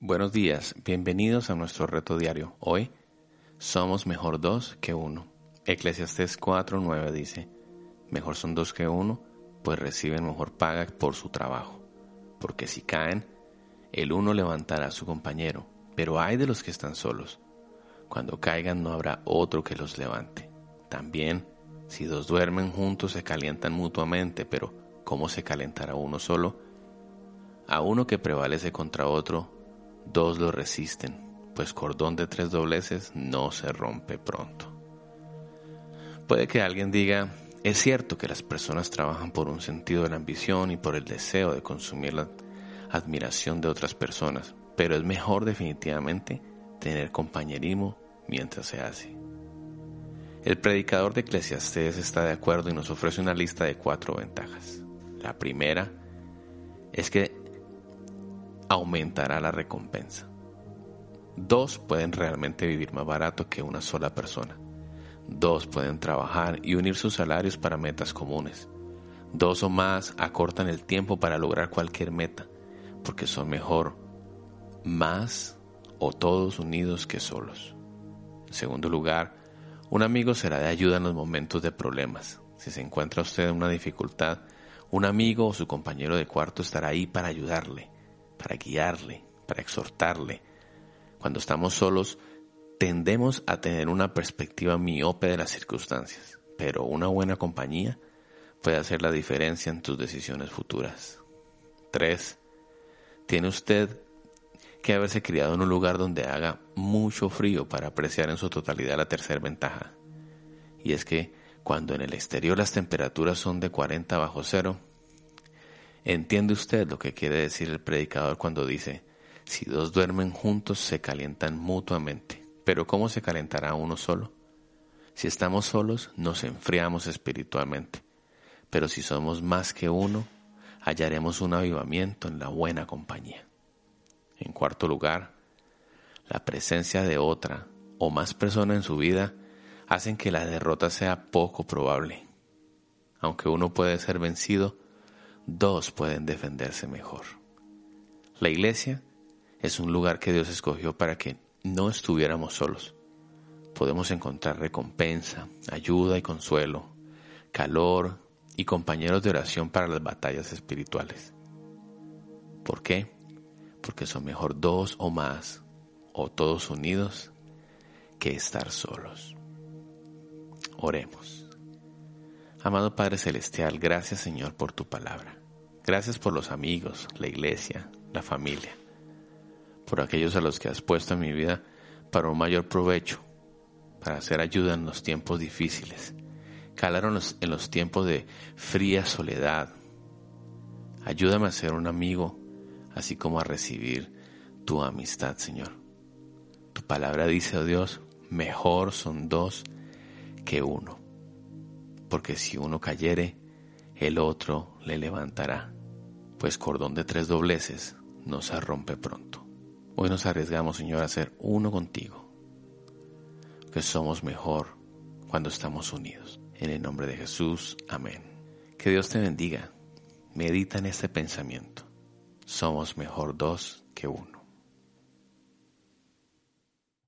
Buenos días, bienvenidos a nuestro reto diario. Hoy somos mejor dos que uno. Eclesiastés 4:9 dice, mejor son dos que uno, pues reciben mejor paga por su trabajo. Porque si caen, el uno levantará a su compañero, pero hay de los que están solos. Cuando caigan no habrá otro que los levante. También, si dos duermen juntos se calientan mutuamente, pero ¿cómo se calentará uno solo? A uno que prevalece contra otro, dos lo resisten, pues cordón de tres dobleces no se rompe pronto. Puede que alguien diga, es cierto que las personas trabajan por un sentido de la ambición y por el deseo de consumir la admiración de otras personas, pero es mejor definitivamente tener compañerismo mientras se hace. El predicador de Eclesiastés está de acuerdo y nos ofrece una lista de cuatro ventajas. La primera es que aumentará la recompensa. Dos pueden realmente vivir más barato que una sola persona. Dos pueden trabajar y unir sus salarios para metas comunes. Dos o más acortan el tiempo para lograr cualquier meta, porque son mejor más o todos unidos que solos. En segundo lugar, un amigo será de ayuda en los momentos de problemas. Si se encuentra usted en una dificultad, un amigo o su compañero de cuarto estará ahí para ayudarle para guiarle, para exhortarle. Cuando estamos solos, tendemos a tener una perspectiva miope de las circunstancias, pero una buena compañía puede hacer la diferencia en tus decisiones futuras. 3. Tiene usted que haberse criado en un lugar donde haga mucho frío para apreciar en su totalidad la tercera ventaja. Y es que cuando en el exterior las temperaturas son de 40 bajo cero, ¿Entiende usted lo que quiere decir el predicador cuando dice, si dos duermen juntos se calientan mutuamente? Pero ¿cómo se calentará uno solo? Si estamos solos nos enfriamos espiritualmente, pero si somos más que uno, hallaremos un avivamiento en la buena compañía. En cuarto lugar, la presencia de otra o más personas en su vida hacen que la derrota sea poco probable. Aunque uno puede ser vencido, dos pueden defenderse mejor. La iglesia es un lugar que Dios escogió para que no estuviéramos solos. Podemos encontrar recompensa, ayuda y consuelo, calor y compañeros de oración para las batallas espirituales. ¿Por qué? Porque son mejor dos o más, o todos unidos, que estar solos. Oremos. Amado Padre Celestial, gracias Señor por tu palabra. Gracias por los amigos, la iglesia, la familia, por aquellos a los que has puesto en mi vida para un mayor provecho, para hacer ayuda en los tiempos difíciles. Calaron en los tiempos de fría soledad. Ayúdame a ser un amigo, así como a recibir tu amistad, Señor. Tu palabra dice, oh Dios, mejor son dos que uno porque si uno cayere, el otro le levantará, pues cordón de tres dobleces no se rompe pronto. Hoy nos arriesgamos, Señor, a ser uno contigo, que somos mejor cuando estamos unidos. En el nombre de Jesús, amén. Que Dios te bendiga. Medita en este pensamiento. Somos mejor dos que uno.